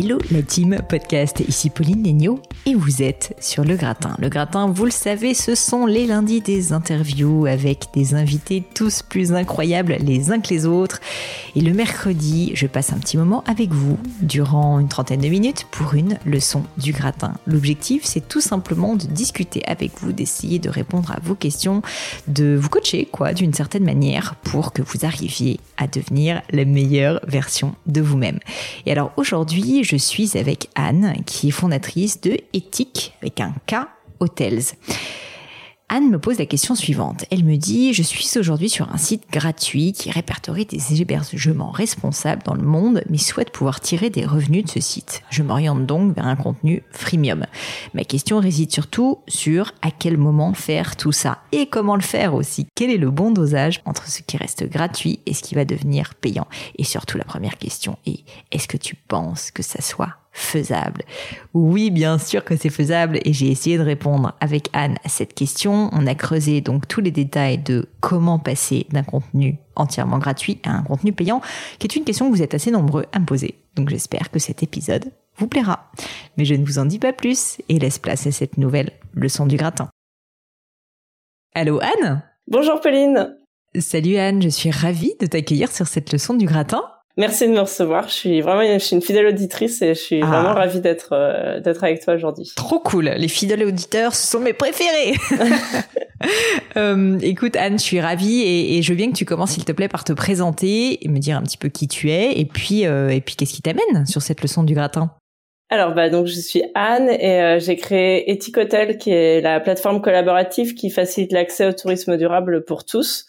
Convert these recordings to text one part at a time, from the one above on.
Hello la team podcast, ici Pauline Legnaud et vous êtes sur Le Gratin. Le Gratin, vous le savez, ce sont les lundis des interviews avec des invités tous plus incroyables les uns que les autres. Et le mercredi, je passe un petit moment avec vous durant une trentaine de minutes pour une leçon du gratin. L'objectif, c'est tout simplement de discuter avec vous, d'essayer de répondre à vos questions, de vous coacher, quoi, d'une certaine manière pour que vous arriviez à devenir la meilleure version de vous-même. Et alors aujourd'hui, je suis avec Anne, qui est fondatrice de Éthique avec un K Hotels. Anne me pose la question suivante. Elle me dit, je suis aujourd'hui sur un site gratuit qui répertorie des hébergements responsables dans le monde, mais souhaite pouvoir tirer des revenus de ce site. Je m'oriente donc vers un contenu freemium. Ma question réside surtout sur à quel moment faire tout ça et comment le faire aussi. Quel est le bon dosage entre ce qui reste gratuit et ce qui va devenir payant? Et surtout la première question est, est-ce que tu penses que ça soit faisable Oui, bien sûr que c'est faisable et j'ai essayé de répondre avec Anne à cette question. On a creusé donc tous les détails de comment passer d'un contenu entièrement gratuit à un contenu payant, qui est une question que vous êtes assez nombreux à me poser. Donc j'espère que cet épisode vous plaira. Mais je ne vous en dis pas plus et laisse place à cette nouvelle leçon du gratin. Allô Anne? Bonjour Pauline Salut Anne, je suis ravie de t'accueillir sur cette leçon du gratin. Merci de me recevoir. Je suis vraiment, je suis une fidèle auditrice et je suis ah. vraiment ravie d'être euh, d'être avec toi aujourd'hui. Trop cool. Les fidèles auditeurs, ce sont mes préférés. euh, écoute Anne, je suis ravie et, et, je veux bien que tu commences s'il te plaît par te présenter et me dire un petit peu qui tu es et puis euh, et puis qu'est-ce qui t'amène sur cette leçon du gratin. Alors bah donc je suis Anne et euh, j'ai créé Ethic Hotel qui est la plateforme collaborative qui facilite l'accès au tourisme durable pour tous.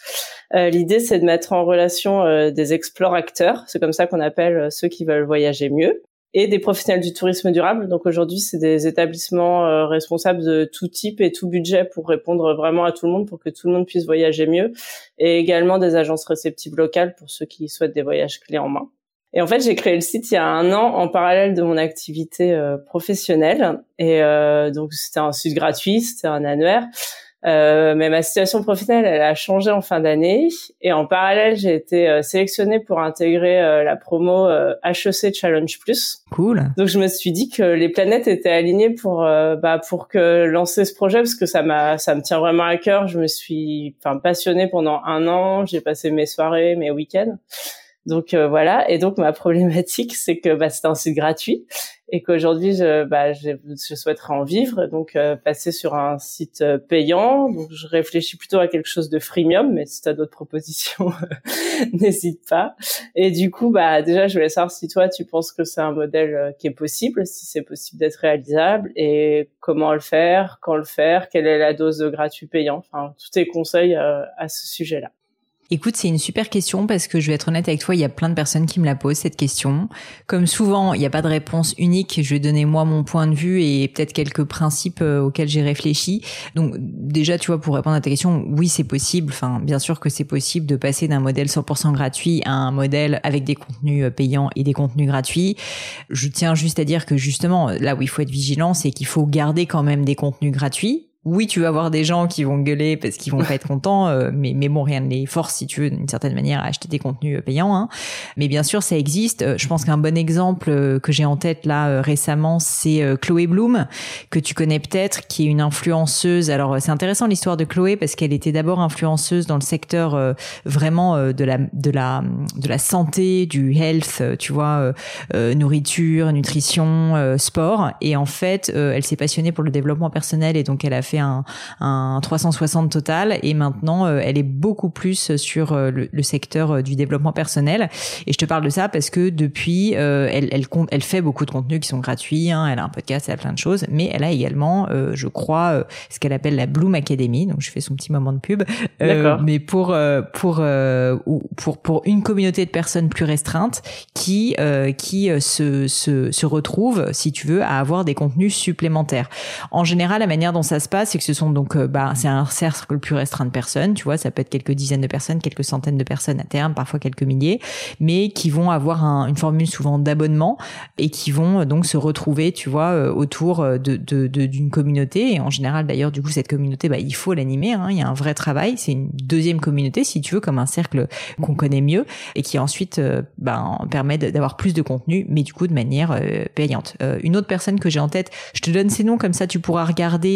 Euh, l'idée c'est de mettre en relation euh, des explorateurs, c'est comme ça qu'on appelle ceux qui veulent voyager mieux, et des professionnels du tourisme durable. Donc aujourd'hui c'est des établissements responsables de tout type et tout budget pour répondre vraiment à tout le monde pour que tout le monde puisse voyager mieux, et également des agences réceptives locales pour ceux qui souhaitent des voyages clés en main. Et en fait, j'ai créé le site il y a un an en parallèle de mon activité euh, professionnelle. Et euh, donc, c'était un site gratuit, c'était un annuaire. Euh, mais ma situation professionnelle, elle a changé en fin d'année. Et en parallèle, j'ai été euh, sélectionnée pour intégrer euh, la promo HEC Challenge Plus. Cool. Donc, je me suis dit que les planètes étaient alignées pour bah, pour que lancer ce projet parce que ça m'a ça me tient vraiment à cœur. Je me suis enfin passionnée pendant un an. J'ai passé mes soirées, mes week-ends. Donc euh, voilà. Et donc ma problématique, c'est que bah, c'est un site gratuit et qu'aujourd'hui, je, bah, je, souhaiterais en vivre, donc euh, passer sur un site euh, payant. Donc je réfléchis plutôt à quelque chose de freemium, mais si tu as d'autres propositions, n'hésite pas. Et du coup, bah déjà, je voulais savoir si toi, tu penses que c'est un modèle qui est possible, si c'est possible d'être réalisable, et comment le faire, quand le faire, quelle est la dose de gratuit payant. Enfin, tous tes conseils à ce sujet-là. Écoute, c'est une super question parce que je vais être honnête avec toi, il y a plein de personnes qui me la posent cette question. Comme souvent, il n'y a pas de réponse unique. Je vais donner moi mon point de vue et peut-être quelques principes euh, auxquels j'ai réfléchi. Donc déjà, tu vois, pour répondre à ta question, oui, c'est possible. Enfin, bien sûr que c'est possible de passer d'un modèle 100% gratuit à un modèle avec des contenus euh, payants et des contenus gratuits. Je tiens juste à dire que justement, là où il faut être vigilant, c'est qu'il faut garder quand même des contenus gratuits oui, tu vas avoir des gens qui vont gueuler parce qu'ils vont pas être contents, euh, mais, mais bon, rien ne les force, si tu veux, d'une certaine manière, à acheter des contenus euh, payants. Hein. Mais bien sûr, ça existe. Euh, je pense qu'un bon exemple que j'ai en tête là récemment, c'est Chloé Bloom, que tu connais peut-être, qui est une influenceuse. Alors, c'est intéressant l'histoire de Chloé parce qu'elle était d'abord influenceuse dans le secteur vraiment de la de la de la santé, du health, tu vois, nourriture, nutrition, sport. Et en fait, elle s'est passionnée pour le développement personnel et donc elle a fait un, un 360 total et maintenant euh, elle est beaucoup plus sur euh, le, secteur euh, du développement personnel. Et je te parle de ça parce que depuis, elle, elle, elle fait beaucoup de contenus qui sont gratuits. Hein, elle a un podcast, elle a plein de choses, mais elle a également, je crois, ce qu'elle appelle la Bloom Academy. Donc je fais son petit moment de pub. mais pour pour pour pour une communauté de personnes plus restreintes qui qui se se se retrouvent, si tu veux, à avoir des contenus supplémentaires. En général, la manière dont ça se passe, c'est que ce sont donc, euh, bah, c'est un cercle plus restreint de personnes, tu vois, ça peut être quelques dizaines de personnes, quelques centaines de personnes à terme, parfois quelques milliers, mais qui vont avoir une formule souvent d'abonnement et qui vont euh, donc se retrouver, tu vois, euh, autour de, de, d'une communauté. Et en général, d'ailleurs, du coup, cette communauté, bah, il faut l'animer. Hein, il y a un vrai travail. C'est une deuxième communauté, si tu veux, comme un cercle qu'on connaît mieux et qui ensuite, bah, permet d'avoir plus de contenu, mais du coup de manière payante. une autre personne que j'ai en tête, je te donne ses noms comme ça, tu pourras regarder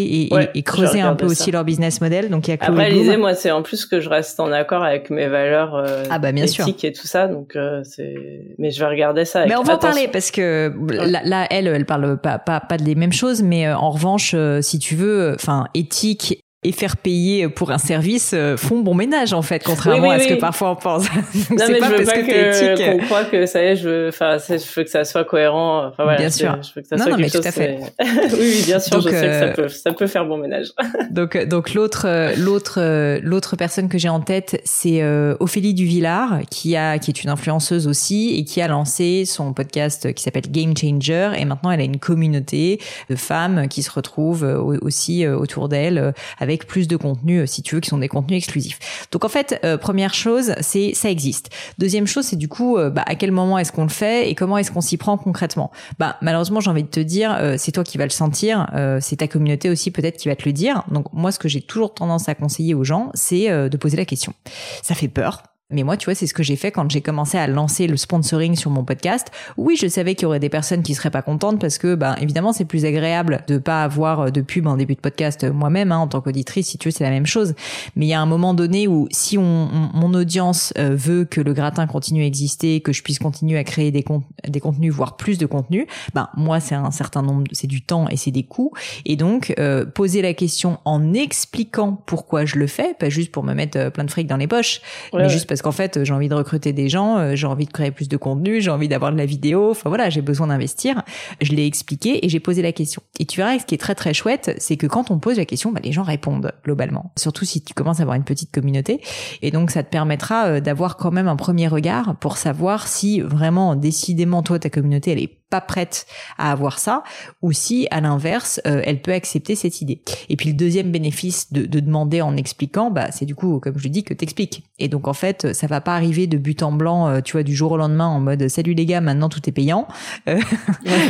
et, et, creuser un peu aussi leur business model. Donc il y a Après, Lisée, moi, c'est en plus que je reste en accord avec mes valeurs euh, ah bah, bien éthiques sûr. et tout ça. Donc euh, c'est. Mais je vais regarder ça. Avec mais on va en parler parce que là, elle, elle parle pas pas pas des mêmes choses, mais euh, en revanche, euh, si tu veux, enfin éthique et faire payer pour un service euh, font bon ménage en fait contrairement à ce que parfois on pense. Non mais pas je veux pas que qu'on croit que ça y est je veux enfin je veux que ça soit cohérent. Enfin voilà bien sûr. je veux que ça non, soit non, mais tout à fait. oui, bien sûr donc, je sais que ça euh, peut ça peut faire bon ménage. donc donc l'autre l'autre l'autre personne que j'ai en tête c'est euh, Ophélie Duvillard qui a qui est une influenceuse aussi et qui a lancé son podcast qui s'appelle Game Changer. Et maintenant elle a une communauté de femmes qui se retrouvent aussi autour d'elle avec plus de contenu, euh, si tu veux, qui sont des contenus exclusifs. Donc en fait, euh, première chose, c'est ça existe. Deuxième chose, c'est du coup, euh, bah, à quel moment est-ce qu'on le fait et comment est-ce qu'on s'y prend concrètement? Bah malheureusement, j'ai envie de te dire, c'est toi qui vas le sentir, c'est ta communauté aussi peut-être qui va te le dire. Donc moi, ce que j'ai toujours tendance à conseiller aux gens, c'est de poser la question. Ça fait peur, mais moi, tu vois, c'est ce que j'ai fait quand j'ai commencé à lancer le sponsoring sur mon podcast. Oui, je savais qu'il y aurait des personnes qui seraient pas contentes parce que, bah, évidemment, c'est plus agréable de pas avoir de pub en début de podcast moi-même, hein, en tant qu'auditrice. Si tu veux, c'est la même chose. Mais il y a un moment donné où, si on, mon audience euh, veut que le gratin continue à exister, que je puisse continuer à créer des, des contenus, voire plus de contenus, bah, moi, c'est un certain nombre, c'est du temps et c'est des coûts. Et donc, euh, poser la question en expliquant pourquoi je le fais, pas juste pour me mettre euh, plein de fric dans les poches, mais juste parce qu'en fait, j'ai envie de recruter des gens, euh, j'ai envie de créer plus de contenu, j'ai envie d'avoir de la vidéo. Enfin voilà, j'ai besoin d'investir. Je l'ai expliqué et j'ai posé la question. Et tu verras, ce qui est très très chouette, c'est que quand on pose la question, bah, les gens répondent globalement. Surtout si tu commences à avoir une petite communauté. Et donc, ça te permettra euh, d'avoir quand même un premier regard pour savoir si vraiment, décidément, toi, ta communauté, elle est pas prête à avoir ça, ou si à l'inverse, euh, elle peut accepter cette idée. Et puis le deuxième bénéfice de, de demander en expliquant, bah c'est du coup, comme je dis, que t'expliques. Et donc en fait, ça va pas arriver de but en blanc, euh, tu vois, du jour au lendemain en mode salut les gars, maintenant tout est payant, euh,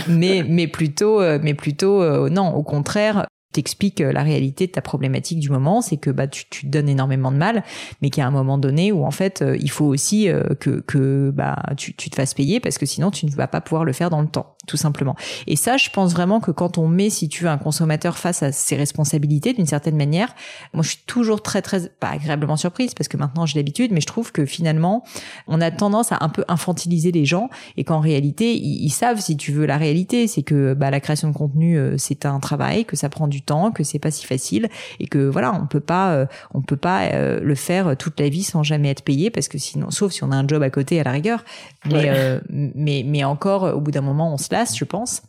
mais mais plutôt, mais plutôt non, au contraire, t'expliques euh, la réalité de ta problématique du moment, c'est que bah tu, te donnes énormément de mal, mais qu'il y a un moment donné où en fait euh, il faut aussi euh, que que bah tu, tu te fasses payer parce que sinon tu ne vas pas pouvoir le faire dans le temps, tout simplement. Et ça, je pense vraiment que quand on met, si tu veux, un consommateur face à ses responsabilités d'une certaine manière, moi je suis toujours très très pas agréablement surprise parce que maintenant j'ai l'habitude, mais je trouve que finalement on a tendance à un peu infantiliser les gens et qu'en réalité ils, ils, savent si tu veux la réalité, c'est que bah la création de contenu c'est un travail, que ça prend du temps, que c'est pas si facile et que voilà, on peut pas, euh, on peut pas euh, le faire toute la vie sans jamais être payé parce que sinon, sauf si on a un job à côté à la rigueur, mais euh, mais mais encore au bout d'un moment on se je pense.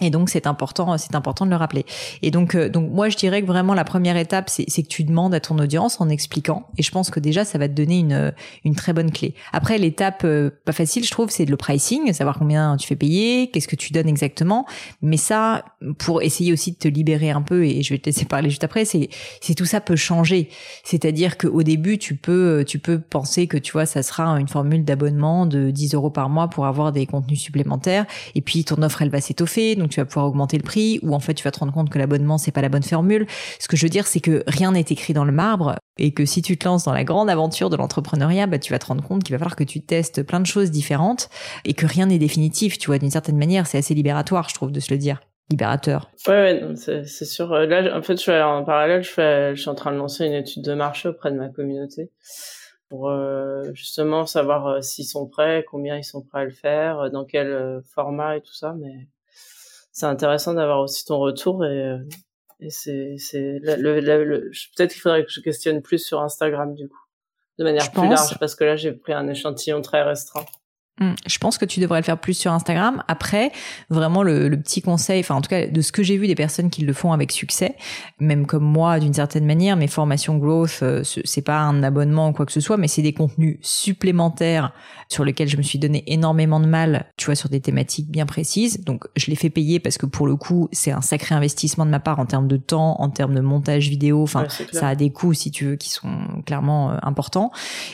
Et donc c'est important, c'est important de le rappeler. Et donc, euh, donc moi je dirais que vraiment la première étape, c'est que tu demandes à ton audience en expliquant. Et je pense que déjà ça va te donner une une très bonne clé. Après l'étape euh, pas facile, je trouve, c'est le pricing, savoir combien tu fais payer, qu'est-ce que tu donnes exactement. Mais ça, pour essayer aussi de te libérer un peu, et je vais te laisser parler juste après, c'est c'est tout ça peut changer. C'est-à-dire qu'au début tu peux tu peux penser que tu vois ça sera une formule d'abonnement de 10 euros par mois pour avoir des contenus supplémentaires. Et puis ton offre elle va s'étoffer. Donc tu vas pouvoir augmenter le prix, ou en fait tu vas te rendre compte que l'abonnement c'est pas la bonne formule. Ce que je veux dire, c'est que rien n'est écrit dans le marbre et que si tu te lances dans la grande aventure de l'entrepreneuriat, bah, tu vas te rendre compte qu'il va falloir que tu testes plein de choses différentes et que rien n'est définitif. Tu vois, d'une certaine manière, c'est assez libératoire, je trouve, de se le dire libérateur. Ouais, ouais c'est sûr. Là, en fait, je en parallèle, je, suis en train de lancer une étude de marché auprès de ma communauté pour euh, justement savoir euh, s'ils sont prêts, combien ils sont prêts à le faire, euh, dans quel format et tout ça. Mais c'est intéressant d'avoir aussi ton retour et, et c'est c'est le, le, peut-être qu'il faudrait que je questionne plus sur Instagram du coup, de manière plus large parce que là j'ai pris un échantillon très restreint. Hmm, je pense que tu devrais le faire plus sur Instagram. Après, vraiment le, petit conseil, enfin en tout cas de ce que j'ai vu des personnes qui le font avec succès, même comme moi d'une certaine manière, mes formations growth, euh, c'est pas un abonnement ou quoi que ce soit, mais c'est des contenus supplémentaires sur lesquels je me suis donné énormément de mal, tu vois, sur des thématiques bien précises. Donc je les fais payer parce que pour le coup, c'est un sacré investissement de ma part en termes de temps, en termes de montage vidéo. Enfin, ça a des coûts si tu veux qui sont clairement euh, importants.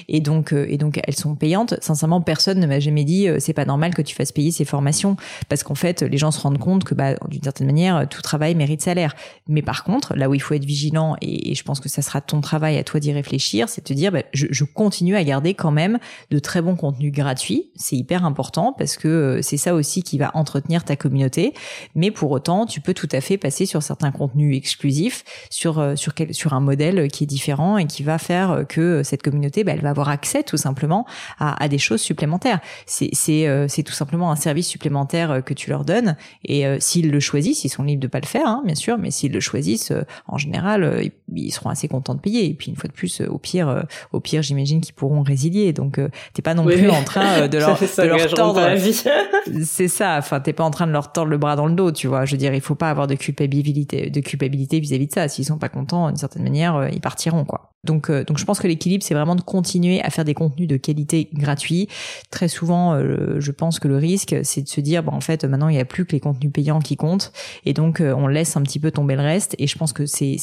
Et donc euh, et donc elles sont payantes. Sincèrement, personne ne m'a jamais dit euh, c'est pas normal que tu fasses payer ces formations parce qu'en fait les gens se rendent compte que bah d'une certaine manière tout travail mérite salaire. Mais par contre là où il faut être vigilant et, je pense que ça sera ton travail à toi d'y réfléchir, c'est de te dire bah, je, continue à garder quand même de très bons contenus gratuits. C'est hyper important parce que euh, c'est ça aussi qui va entretenir ta communauté. Mais pour autant tu peux tout à fait passer sur certains contenus exclusifs sur euh, sur quel, sur un modèle qui est différent et qui va faire que cette communauté bah, elle va avoir accès tout simplement à des choses supplémentaires c'est c'est euh, c'est tout simplement un service supplémentaire euh, que tu leur donnes. Et euh, s'ils le choisissent ils sont libres de pas le faire hein, bien sûr mais s'ils le choisissent en général ils seront assez contents de payer. Et puis une fois de plus au pire au pire j'imagine qu'ils pourront résilier. Donc t'es pas non plus en train de leur, de leur tordre c'est ça enfin t'es pas en train de leur tordre le bras dans le dos tu vois. Je veux dire il faut pas avoir de culpabilité de culpabilité vis-à-vis -vis de ça. S'ils sont pas contents d'une certaine manière ils partiront quoi. Donc, euh, donc je pense que l'équilibre, c'est vraiment de continuer à faire des contenus de qualité gratuits. Très souvent, euh, je pense que le risque, c'est de se dire, bon, en fait, maintenant, il n'y a plus que les contenus payants qui comptent, et donc euh, on laisse un petit peu tomber le reste. Et je pense que c'est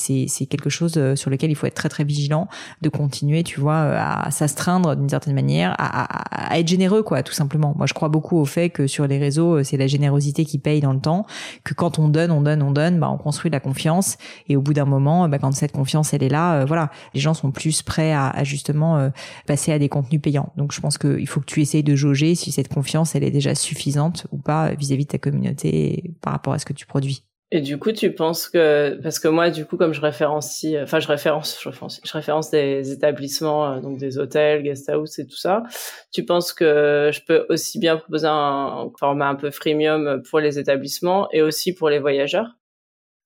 quelque chose sur lequel il faut être très très vigilant, de continuer, tu vois, à s'astreindre d'une certaine manière, à, être généreux, quoi, tout simplement. Moi, je crois beaucoup au fait que sur les réseaux, c'est la générosité qui paye dans le temps, que quand on donne, on donne, on donne, bah, on construit la confiance, et au bout d'un moment, bah, quand cette confiance, elle est là, voilà, les gens sont plus prêts à, justement euh, passer à des contenus payants. Donc je pense qu'il faut que tu essayes de jauger si cette confiance elle est déjà suffisante ou pas vis-à-vis de ta communauté par rapport à ce que tu produis. Et du coup, tu penses que parce que moi, du coup, comme je référencie, enfin, je référence, je référence, je référence des établissements, euh, donc des hôtels, guest house et tout ça. Tu penses que je peux aussi bien proposer un format un peu freemium pour les établissements et aussi pour les voyageurs?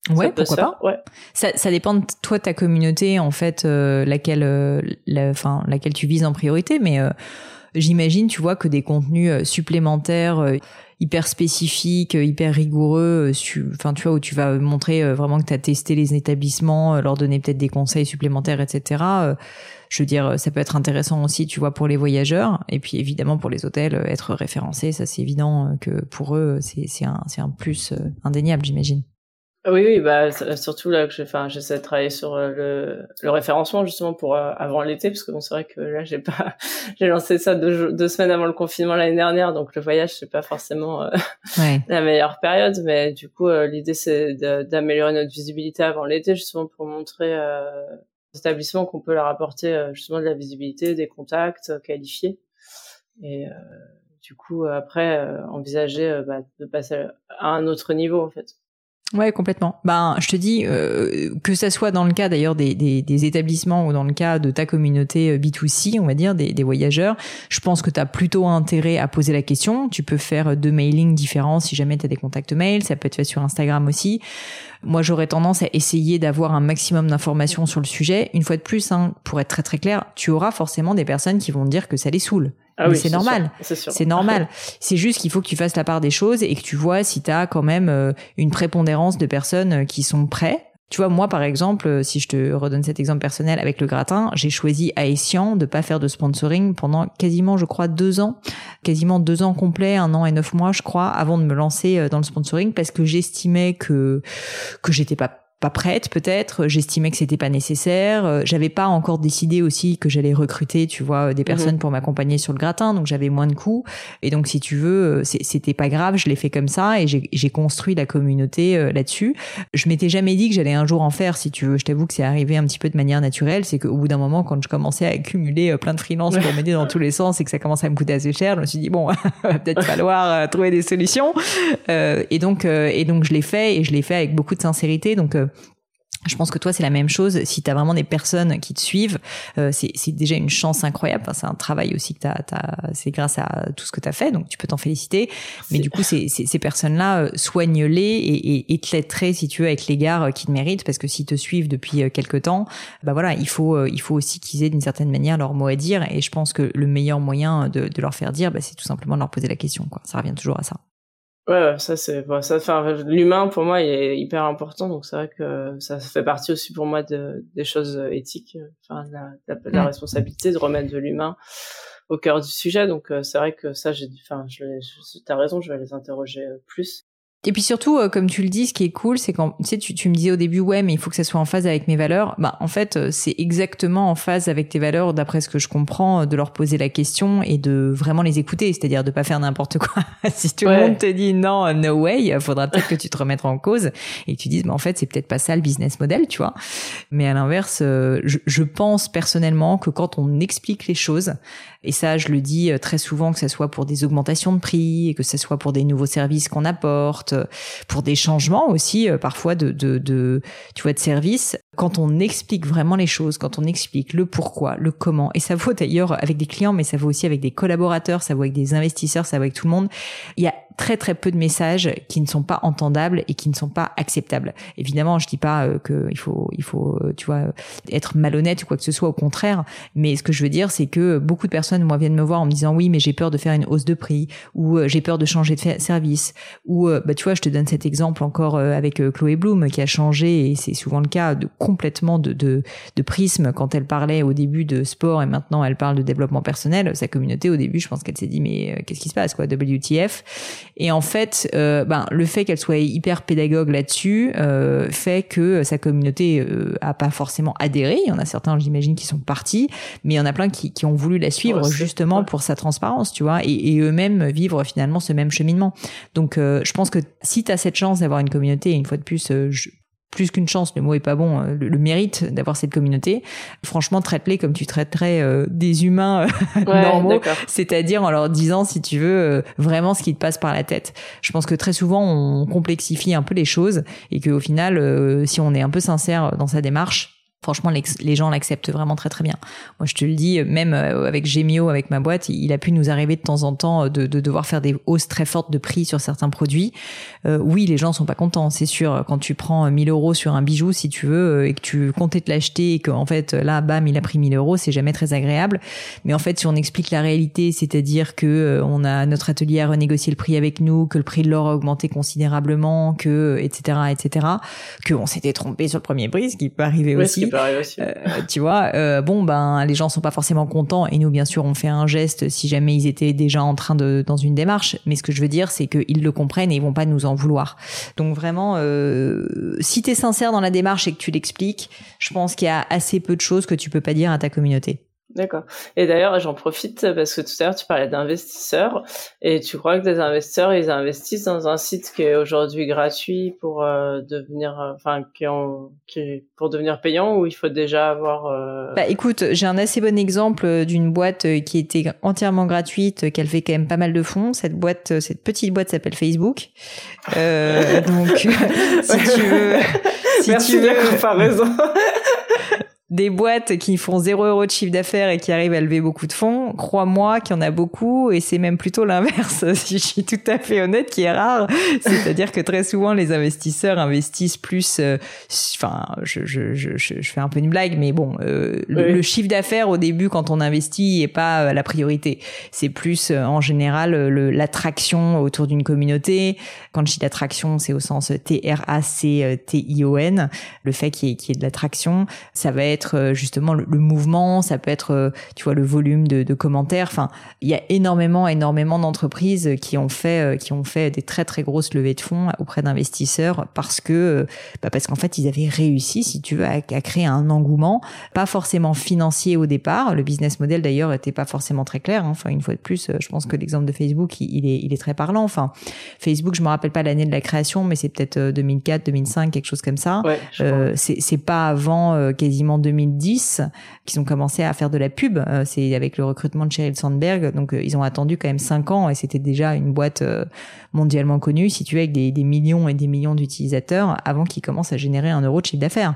Ouais, pourquoi pas. Ouais. Ça, ça dépend de toi, ta communauté, en fait, euh, laquelle, euh, la, enfin, laquelle tu vises en priorité. Mais euh, j'imagine, tu vois, que des contenus supplémentaires hyper spécifiques, hyper rigoureux, enfin, tu vois, où tu vas montrer vraiment que tu as testé les établissements, leur donner peut-être des conseils supplémentaires, etc. je veux dire, ça peut être intéressant aussi, tu vois, pour les voyageurs. Et puis, évidemment, pour les hôtels, être référencé, ça, c'est évident que pour eux, c'est un, un plus indéniable, j'imagine. Oui, oui, bah surtout là que j'ai, enfin, j'essaie de travailler sur euh, le, le référencement justement pour euh, avant l'été, parce que bon, c'est vrai que là j'ai pas, j'ai lancé ça deux, deux semaines avant le confinement l'année dernière, donc le voyage c'est pas forcément euh, la meilleure période, mais du coup l'idée c'est d'améliorer notre visibilité avant l'été justement pour montrer aux établissements qu'on peut leur apporter justement de la visibilité, des contacts qualifiés et du coup après envisager bah, de passer à un autre niveau en fait. Ouais, complètement. Ben, je te dis euh, que ça soit dans le cas d'ailleurs des, des, des, établissements ou dans le cas de ta communauté euh, B2C, on va dire, des, des voyageurs, je pense que tu as plutôt intérêt à poser la question. Tu peux faire deux mailings différents si jamais tu as des contacts mail, ça peut être fait sur Instagram aussi. Moi, j'aurais tendance à essayer d'avoir un maximum d'informations sur le sujet. Une fois de plus, hein, pour être très très clair, tu auras forcément des personnes qui vont dire que ça les saoule. Ah oui, c'est normal. C'est normal. c'est juste qu'il faut que tu fasses la part des choses et que tu vois si tu as quand même euh, une prépondérance de personnes euh, qui sont prêts. Tu vois, moi, par exemple, euh, si je te redonne cet exemple personnel avec le gratin, j'ai choisi à Essian de pas faire de sponsoring pendant quasiment, je crois, deux ans, quasiment deux ans complets, un an et neuf mois, je crois, avant de me lancer dans le sponsoring parce que j'estimais que, que j'étais pas pas prête peut-être, j'estimais que c'était pas nécessaire, euh, j'avais pas encore décidé aussi que j'allais recruter, tu vois, des mhm. personnes pour m'accompagner sur le gratin, donc j'avais moins de coûts et donc si tu veux, euh, c'était pas grave, je l'ai fait comme ça et j'ai construit la communauté euh, là-dessus. Je m'étais jamais dit que j'allais un jour en faire, si tu veux. Je t'avoue que c'est arrivé un petit peu de manière naturelle, c'est qu'au bout d'un moment, quand je commençais à accumuler plein de freelances pour m'aider dans tous les sens et que ça commençait à me coûter assez cher, je me suis dit bon, va peut-être falloir trouver des solutions. et donc et donc je l'ai fait et je l'ai fait avec beaucoup de sincérité. Donc je pense que toi, c'est la même chose. Si tu as vraiment des personnes qui te suivent, euh, c'est déjà une chance incroyable. Enfin, c'est un travail aussi que tu as, c'est grâce à tout ce que tu as fait, donc tu peux t'en féliciter. Mais du coup, ces, ces, personnes-là, euh, soigne-les et, et, et si tu veux, avec l'égard euh, qu'ils te méritent, parce que s'ils te suivent depuis quelques temps, bah voilà, il faut, il faut aussi qu'ils aient d'une certaine manière leur mot à dire. Et je pense que le meilleur moyen de, de leur faire dire, bah, c'est tout simplement de leur poser la question. Quoi. Ça revient toujours à ça. Ouais, ça c'est bon, ça enfin l'humain pour moi il est hyper important donc c'est vrai que ça fait partie aussi pour moi de des choses éthiques enfin la, la, responsabilité de remettre de l'humain au cœur du sujet donc euh, c'est vrai que ça j'ai enfin je, je t'as raison je vais les interroger plus et puis surtout, euh, comme tu le dis, ce qui est cool, c'est quand tu sais, tu, tu, me disais au début, ouais, mais il faut que ça soit en phase avec mes valeurs. Bah, en fait, euh, c'est exactement en phase avec tes valeurs, d'après ce que je comprends, de leur poser la question et de vraiment les écouter, c'est-à-dire de pas faire n'importe quoi. si tout le monde te dit non, no way, faudra peut-être que tu te remettes en cause et que tu dises, bah, en fait, c'est peut-être pas ça le business model, tu vois. Mais à l'inverse, euh, je, je pense personnellement que quand on explique les choses, et ça, je le dis euh, très souvent, que ce soit pour des augmentations de prix, que ce soit pour des nouveaux services qu'on apporte, pour des changements aussi, euh, parfois de, de, de, tu vois, de services. Quand on explique vraiment les choses, quand on explique le pourquoi, le comment, et ça vaut d'ailleurs avec des clients, mais ça vaut aussi avec des collaborateurs, ça vaut avec des investisseurs, ça vaut avec tout le monde. Il y a très très peu de messages qui ne sont pas entendables et qui ne sont pas acceptables. Évidemment, je dis pas euh, que il faut il faut tu vois être malhonnête ou quoi que ce soit au contraire, mais ce que je veux dire c'est que beaucoup de personnes moi viennent me voir en me disant oui, mais j'ai peur de faire une hausse de prix ou euh, j'ai peur de changer de service ou euh, bah tu vois, je te donne cet exemple encore avec Chloé Bloom qui a changé et c'est souvent le cas de complètement de, de de prisme quand elle parlait au début de sport et maintenant elle parle de développement personnel, sa communauté au début, je pense qu'elle s'est dit mais qu'est-ce qui se passe quoi, WTF et en fait, euh, ben, le fait qu'elle soit hyper pédagogue là-dessus euh, fait que sa communauté euh, a pas forcément adhéré. Il y en a certains, j'imagine, qui sont partis, mais il y en a plein qui, qui ont voulu la suivre justement pour sa transparence, tu vois, et, et eux-mêmes vivre finalement ce même cheminement. Donc, euh, je pense que si tu as cette chance d'avoir une communauté, une fois de plus, je, plus qu'une chance, le mot est pas bon, euh, le, mérite d'avoir cette communauté. Franchement, traite-les comme tu traiterais euh, des humains euh, normaux, c'est-à-dire en leur disant, si tu veux, vraiment ce qui te passe par la tête. Je pense que très souvent, on complexifie un peu les choses et qu'au final, si on est un peu sincère dans sa démarche, Franchement, les gens l'acceptent vraiment très très bien. Moi, je te le dis, même euh, avec Gemio, avec ma boîte, il a pu nous arriver de temps en temps euh, de, de devoir faire des hausses très fortes de prix sur certains produits. Euh, oui, les gens sont pas contents, c'est sûr. Quand tu prends 1000 euros sur un bijou, si tu veux, et que tu comptais te l'acheter, et qu'en fait là, bam, il a pris 1000 euros, c'est jamais très agréable. Mais en fait, si on explique la réalité, c'est-à-dire que on a notre atelier à renégocier le prix avec nous, que le prix de l'or a augmenté considérablement, que etc. etc. Que on s'était trompé sur le premier prix, ce qui peut arriver aussi. Euh, tu vois, euh, bon ben les gens sont pas forcément contents et nous bien sûr on fait un geste si jamais ils étaient déjà en train de dans une démarche. Mais ce que je veux dire c'est qu'ils le comprennent et ils vont pas nous en vouloir. Donc vraiment, euh, si tu es sincère dans la démarche et que tu l'expliques, je pense qu'il y a assez peu de choses que tu peux pas dire à ta communauté. D'accord. Et d'ailleurs, j'en profite parce que tout à l'heure, tu parlais d'investisseurs et tu crois que des investisseurs, ils investissent dans un site qui est aujourd'hui gratuit pour euh, devenir, euh, enfin, qui, ont, qui pour devenir payant ou il faut déjà avoir. Euh... Bah, écoute, j'ai un assez bon exemple d'une boîte qui était entièrement gratuite, qu'elle fait quand même pas mal de fonds. Cette boîte, cette petite boîte s'appelle Facebook. Euh, donc, si tu veux, si Merci tu veux, de la comparaison. des boîtes qui font 0 euros de chiffre d'affaires et qui arrivent à lever beaucoup de fonds, crois-moi qu'il y en a beaucoup et c'est même plutôt l'inverse, si je suis tout à fait honnête, qui est rare. C'est-à-dire que très souvent, les investisseurs investissent plus, euh, enfin, je, je, je, je, fais un peu une blague, mais bon, euh, le, chiffre d'affaires au début, quand on investit, est pas euh, la priorité. C'est plus, en général, l'attraction autour d'une communauté. Quand je dis l'attraction, c'est au sens T-R-A-C-T-I-O-N, le fait qu'il y, y ait de l'attraction. Ça va être être justement le, mouvement, ça peut être, tu vois, le volume de, de commentaires. Enfin, il y a énormément, énormément d'entreprises qui ont fait, qui ont fait des très très grosses levées de fonds auprès d'investisseurs parce que, bah parce qu'en fait, ils avaient réussi, si tu veux, à, à créer un engouement, pas forcément financier au départ. Le business model d'ailleurs était pas forcément très clair. Hein. Enfin, une fois de plus, je pense que l'exemple de Facebook, il, est, il est très parlant. Enfin, Facebook, je me rappelle pas l'année de la création, mais c'est peut-être 2004, 2005, quelque chose comme ça. Ouais, euh, c'est pas avant euh, quasiment 2010 qu'ils ont commencé à faire de la pub. Euh, c'est avec le recrutement de Sheryl Sandberg. Donc, euh, ils ont attendu quand même cinq ans et c'était déjà une boîte mondialement connue, située avec des, des millions et des millions d'utilisateurs avant qu'ils commencent à générer un euro de chiffre d'affaires.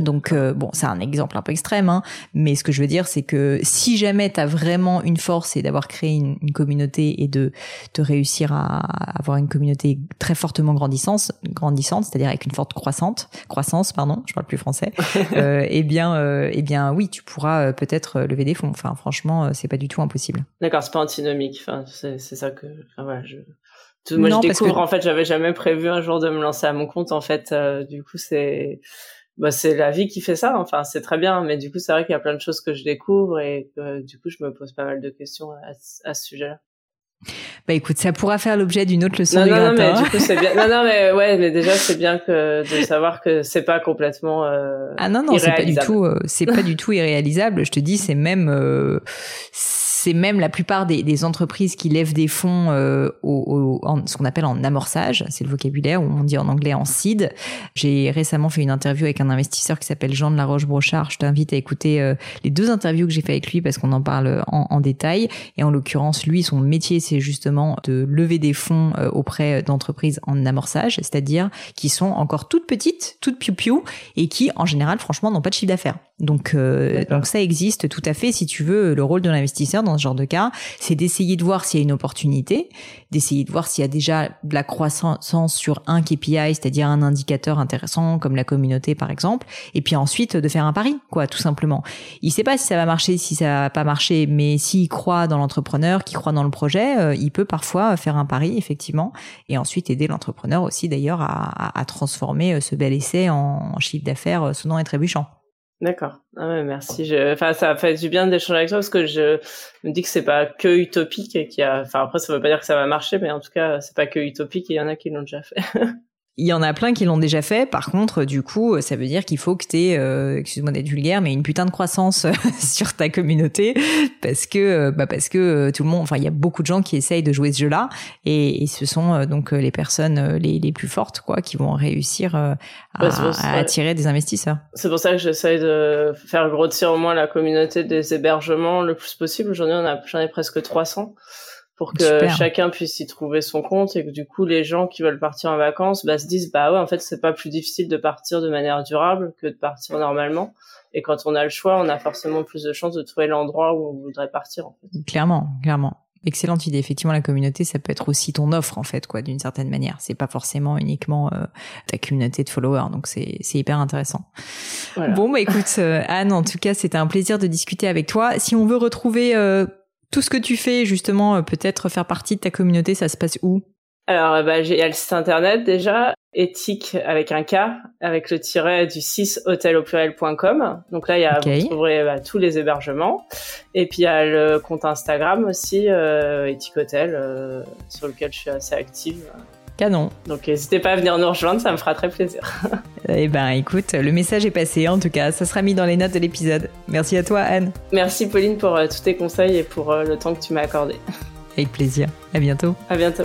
Donc euh, bon, c'est un exemple un peu extrême, hein, mais ce que je veux dire, c'est que si jamais tu as vraiment une force et d'avoir créé une, communauté et de te réussir à avoir une communauté très fortement grandissante, grandissante, c'est-à-dire avec une forte croissante, croissance, pardon, je parle plus français, euh, eh bien, euh, eh bien, oui, tu pourras euh, peut-être lever des fonds. Enfin, franchement, c'est pas du tout impossible. D'accord, c'est pas antinomique. Enfin, c'est ça que, enfin, voilà, je. moi, je découvre. En fait, j'avais jamais prévu un jour de me lancer à mon compte. En fait, du coup, c'est bah, c'est la vie qui fait ça. Enfin, c'est très bien, mais du coup, c'est vrai qu'il y a plein de choses que je découvre et que du coup, je me pose pas mal de questions à, ce sujet-là. Bah écoute, ça pourra faire l'objet d'une autre leçon non, de non, Non, mais du coup, c'est bien. Non, non, mais ouais, mais déjà, c'est bien que de savoir que c'est pas complètement. Euh, ah non, non, c'est pas du tout, euh, c'est pas du tout irréalisable. Je te dis, c'est même, euh, c'est même la plupart des, des, entreprises qui lèvent des fonds euh, au, au, en, ce qu'on appelle en amorçage, c'est le vocabulaire, ou on dit en anglais en seed. J'ai récemment fait une interview avec un investisseur qui s'appelle Jean de la Roche-Brochard. Je t'invite à écouter euh, les deux interviews que j'ai fait avec lui parce qu'on en parle en, en, détail. Et en l'occurrence, lui, son métier, c'est justement de lever des fonds euh, auprès d'entreprises en amorçage, c'est-à-dire qui sont encore toutes petites, toutes piou-piou, et qui, en général, franchement, n'ont pas de chiffre d'affaires. Donc, euh, donc ça existe tout à fait. Si tu veux, le rôle de l'investisseur dans ce genre de cas, c'est d'essayer de voir s'il y a une opportunité, d'essayer de voir s'il y a déjà de la croissance sur un KPI, c'est-à-dire un indicateur intéressant comme la communauté par exemple, et puis ensuite de faire un pari, quoi, tout simplement. Il sait pas si ça va marcher, si ça va pas marcher, mais s'il croit dans l'entrepreneur, qui croit dans le projet, euh, il peut parfois faire un pari effectivement, et ensuite aider l'entrepreneur aussi d'ailleurs à, transformer euh, ce bel essai en, chiffre d'affaires sonnant et trébuchant. D'accord. Ah merci. Je... Enfin, ça fait du bien d'échanger avec toi parce que je me dis que c'est pas que utopique et qu'il y a. Enfin, après, ça veut pas dire que ça va marcher, mais en tout cas, c'est pas que utopique et il y en a qui l'ont déjà fait. Il y en a plein qui l'ont déjà fait. Par contre, du coup, ça veut dire qu'il faut que tu aies, euh, excuse-moi d'être vulgaire, mais une putain de croissance euh, sur ta communauté parce que, euh, bah parce que tout le monde, enfin, il y a beaucoup de gens qui essayent de jouer ce jeu-là et, ce sont donc les personnes les, les plus fortes, quoi, qui vont réussir à, attirer des investisseurs. C'est pour ça que j'essaye de faire grossir au moins la communauté des hébergements le plus possible. Aujourd'hui, on a, j'en ai presque 300 pour que chacun puisse y trouver son compte et que du coup les gens qui veulent partir en vacances bah, se disent bah ouais en fait c'est pas plus difficile de partir de manière durable que de partir normalement et quand on a le choix on a forcément plus de chances de trouver l'endroit où on voudrait partir en fait. Clairement, clairement. Excellente idée. Effectivement, la communauté, ça peut être aussi ton offre en fait, quoi, d'une certaine manière. C'est pas forcément uniquement euh, ta communauté de followers, donc c'est c'est hyper intéressant. Bon, bah écoute, euh, Anne, en tout cas, c'était un plaisir de discuter avec toi. Si on veut retrouver euh, tout ce que tu fais, justement, euh, peut-être faire partie de ta communauté, ça se passe où? Alors, bah, j'ai le site internet déjà, éthique avec un K, avec le tiret du 6 hôtel au pluriel.com. Donc là, il y a, vous trouverez bah, tous les hébergements. Et puis il y a le compte Instagram aussi, euh, éthique hôtel, euh, sur lequel je suis assez active. Canon. Donc n'hésitez pas à venir nous rejoindre, ça me fera très plaisir. eh ben écoute, le message est passé en tout cas, ça sera mis dans les notes de l'épisode. Merci à toi Anne. Merci Pauline pour euh, tous tes conseils et pour euh, le temps que tu m'as accordé. Avec plaisir. À bientôt. À bientôt.